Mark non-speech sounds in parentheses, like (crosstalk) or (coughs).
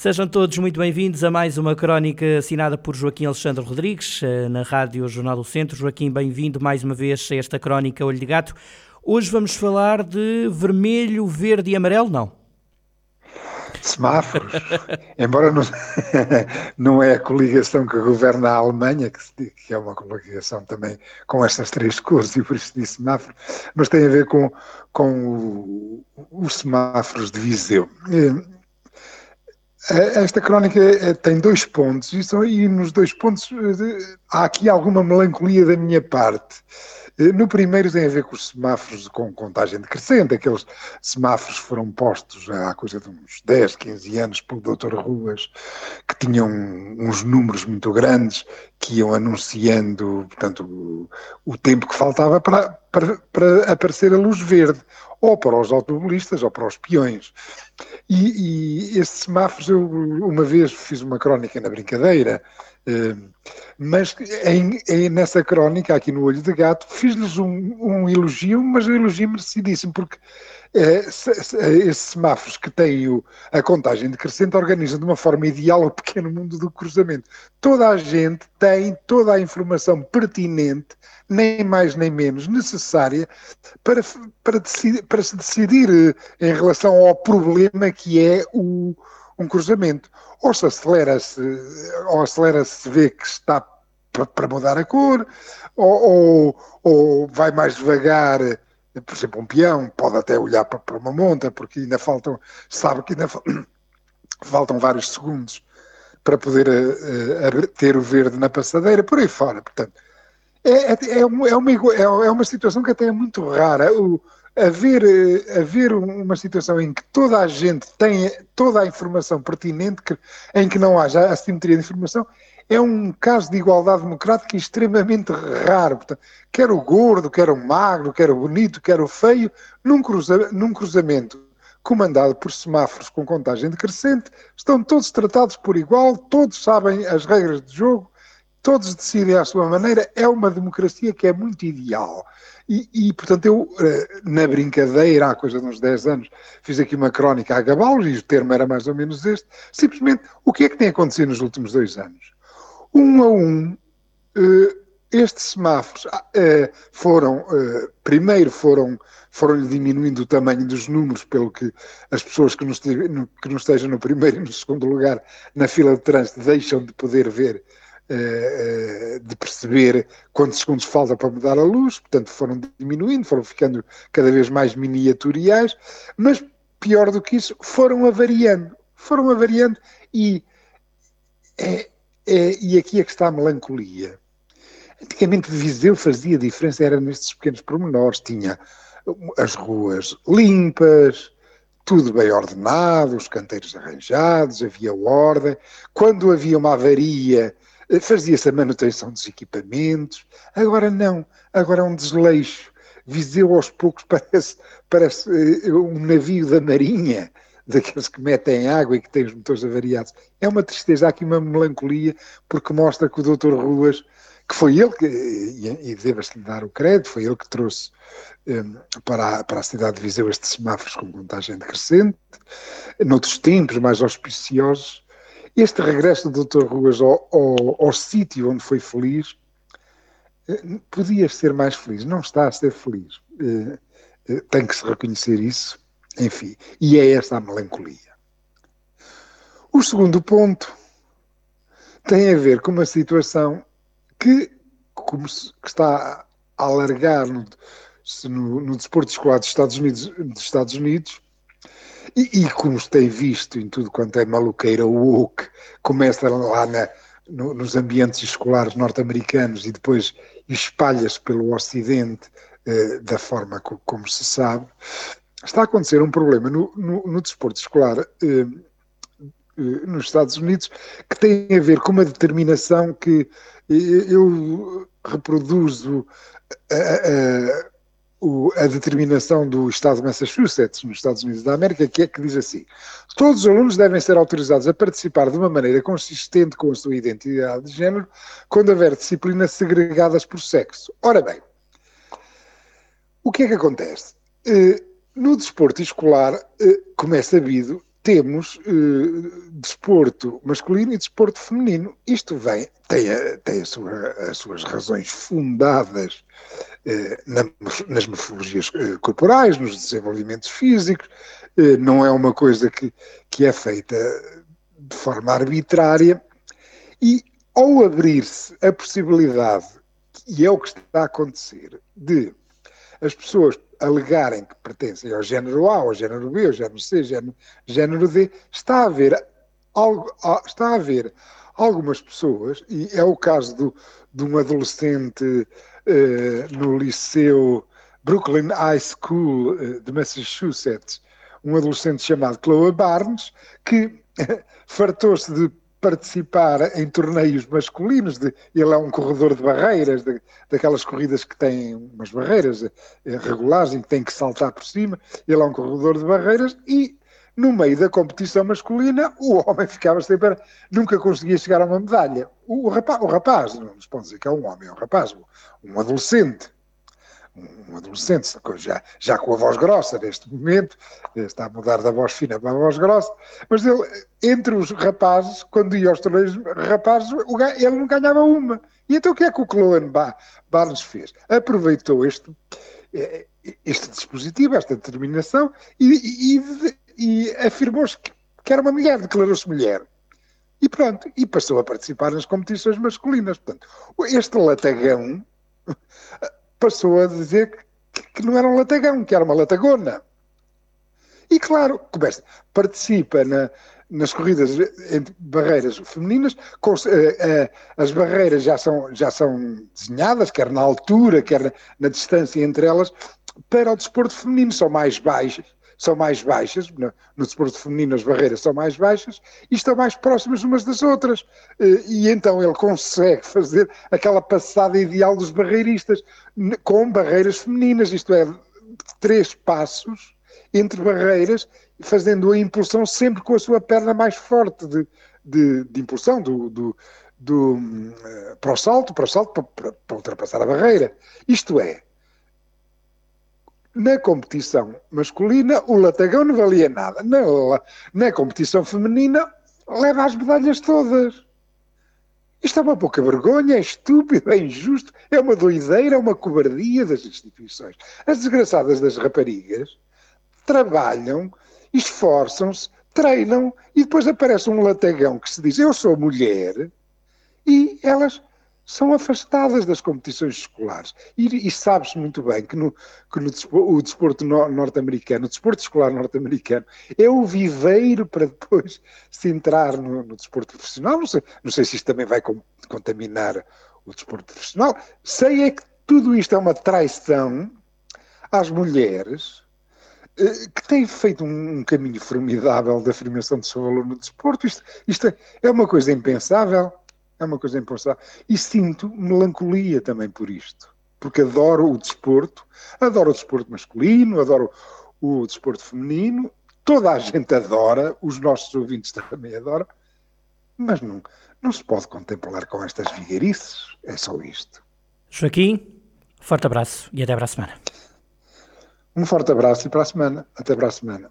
Sejam todos muito bem-vindos a mais uma crónica assinada por Joaquim Alexandre Rodrigues, eh, na Rádio Jornal do Centro. Joaquim, bem-vindo mais uma vez a esta crónica Olho de Gato. Hoje vamos falar de vermelho, verde e amarelo, não? Semáforos. (laughs) Embora não, (laughs) não é a coligação que governa a Alemanha, que, que é uma coligação também com estas três cores, e por isso disse semáforo, mas tem a ver com, com os semáforos de Viseu. Eh, é, esta crónica é, tem dois pontos, e, nos dois pontos eh, há aqui alguma melancolia da minha parte. Eh, no primeiro tem a ver com os semáforos com contagem decrescente, aqueles semáforos foram postos há coisa de uns 10, 15 anos pelo Dr. Ruas, que tinham uns números muito grandes, que iam anunciando, portanto, o, tempo que faltava para, para, para aparecer a luz verde ou para os automobilistas ou para os peões. E, e esses semáforos, eu uma vez fiz uma crónica na brincadeira, eh, mas em, em, nessa crónica, aqui no Olho de Gato, fiz-lhes um, um, elogio, mas um elogio merecidíssimo, porque esses semáforos que têm a contagem decrescente organizam de uma forma ideal o pequeno mundo do cruzamento. Toda a gente tem toda a informação pertinente, nem mais nem menos necessária, para, para, decidir, para se decidir eh, em relação ao problema que é o, um cruzamento. Ou se acelera-se, ou acelera-se, vê que está para mudar a cor, ou, ou, ou vai mais devagar por exemplo, um peão pode até olhar para, para uma monta, porque ainda faltam, sabe que ainda (coughs) faltam vários segundos para poder uh, uh, ter o verde na passadeira, por aí fora. Portanto, é, é, é, uma, é, uma, é, é uma situação que até é muito rara. O, haver, haver uma situação em que toda a gente tem toda a informação pertinente, que, em que não haja assimetria de informação, é um caso de igualdade democrática extremamente raro. Portanto, quer o gordo, quer o magro, quer o bonito, quer o feio, num, cruza, num cruzamento comandado por semáforos com contagem decrescente, estão todos tratados por igual, todos sabem as regras de jogo, todos decidem à sua maneira. É uma democracia que é muito ideal. E, e, portanto, eu, eh, na brincadeira, há coisa de uns 10 anos, fiz aqui uma crónica a gabalos, e o termo era mais ou menos este, simplesmente, o que é que tem acontecido nos últimos dois anos? Um a um, eh, estes semáforos ah, eh, foram, eh, primeiro foram, foram diminuindo o tamanho dos números, pelo que as pessoas que não, estejam, no primeiro (laughs) e no segundo lugar na fila de trânsito deixam de poder ver, de perceber quantos segundos falta para mudar a luz, portanto foram diminuindo, foram ficando cada vez mais miniaturiais, mas pior do que isso, foram avariando, foram avariando e é, é, e aqui é que está a melancolia. Antigamente Viseu fazia diferença, era nestes pequenos pormenores, tinha as ruas limpas, tudo bem ordenado, os canteiros arranjados, havia ordem. Quando havia uma avaria, fazia-se a manutenção dos equipamentos. Agora não, agora é um desleixo. Viseu aos poucos (laughs) parece, parece eh, um navio da marinha daqueles que metem água e que têm os motores avariados. É uma tristeza, há aqui uma melancolia, porque mostra que o Dr. Ruas, que foi ele, que, e, e deve-se lhe dar o crédito, foi ele que trouxe um, para, a, para a cidade de Viseu estes semáforos com contagem decrescente, noutros tempos mais auspiciosos. Este regresso do Dr. Ruas ao, ao, ao sítio onde foi feliz, eh, podia ser mais feliz, não está a ser feliz. Uh, uh, tem que se reconhecer isso enfim, e é esta a melancolia. O segundo ponto tem a ver com uma situação que, como se, que está a alargar no, no, no, desporto escolar dos Estados Unidos, dos Estados Unidos e, e, como se tem visto em tudo quanto é maluqueira woke, começa lá na, no, nos ambientes escolares norte-americanos e depois espalha-se pelo Ocidente eh, da forma co, como se sabe, está a acontecer um problema no, no, no desporto escolar eh, nos Estados Unidos que têm a ver com uma determinação que eu reproduzo a, a, a, determinação do Estado de Massachusetts, nos Estados Unidos da América, que é que diz assim: todos os alunos devem ser autorizados a participar de uma maneira consistente com a sua identidade de género, quando houver disciplinas segregadas por sexo. Ora bem, o que é que acontece? Eh, no desporto escolar, eh, como é sabido, temos uh, desporto masculino e desporto feminino. Isto vem, tem, a, tem a sua, as suas razões fundadas uh, na, nas morfologias uh, corporais, nos desenvolvimentos físicos, não é uma coisa que, que é feita de forma arbitrária, e ao abrir-se a possibilidade, e é o que está a acontecer, de as pessoas alegarem que pertencem ao género A, ao género B, ao género C, género, género D, está a haver algo, está a haver algumas pessoas, e é o caso do, de um adolescente eh, no liceu Brooklyn High School eh, de Massachusetts, um adolescente chamado Chloe Barnes, que (laughs) fartou-se de participar em torneios masculinos, de, ele é um corredor de barreiras, de, daquelas corridas que têm umas barreiras eh, regulares em que tem que saltar por cima, ele é um corredor de barreiras e no meio da competição masculina o homem ficava sempre, nunca conseguia chegar a uma medalha. O, rapaz, o rapaz, não se pode dizer que é um homem, é um rapaz, um adolescente, um adolescente, já, já com a voz grossa neste momento, está a mudar da voz fina para a voz grossa, mas ele, entre os rapazes, quando ia aos torneios rapazes, ele não ganhava uma. E então o que é que o Chloe Barnes fez? Aproveitou este, eh, este dispositivo, esta determinação, e, e, e afirmou-se que, que era uma mulher, declarou-se mulher. E pronto, e passou a participar nas competições masculinas. Portanto, este latagão passou a dizer que, que não era um latagão, que era uma latagona. E claro, começa, participa na, nas corridas entre barreiras femininas, com, uh, uh, as barreiras já são, já são desenhadas, quer na altura, quer na, na, distância entre elas, para o desporto feminino, são mais baixas, são mais baixas, no, no desporto feminino as barreiras são mais baixas e estão mais próximas umas das outras. Uh, e então ele consegue fazer aquela passada ideal dos barreiristas, com barreiras femininas, isto é, três passos entre barreiras, fazendo a impulsão sempre com a sua perna mais forte de, de, de impulsão, do, do, do, uh, para o salto, para o salto, para, para, ultrapassar a barreira. Isto é, na competição masculina o latagão não valia nada, na, na competição feminina leva as medalhas todas. Isto é uma pouca vergonha, é estúpido, é injusto, é uma doideira, é uma cobardia das instituições. As desgraçadas das raparigas trabalham, esforçam-se, treinam e depois aparece um latagão que se diz eu sou mulher e elas são afastadas das competições escolares. E, e sabe-se muito bem que, no, que no, o desporto norte-americano, o desporto escolar norte-americano, é o viveiro para depois se entrar no, no desporto profissional. Não sei, não sei se isto também vai contaminar o desporto profissional. Sei é que tudo isto é uma traição às mulheres eh, que têm feito um, caminho formidável da afirmação do seu valor no desporto. Isto, isto é, é uma coisa impensável é uma coisa impensável. E sinto melancolia também por isto, porque adoro o desporto, adoro o desporto masculino, adoro o desporto feminino, toda a gente adora, os nossos ouvintes também adoram, mas não, não se pode contemplar com estas vigarices, é só isto. Joaquim, forte abraço e até para a semana. Um forte abraço e para a semana. Até para a semana.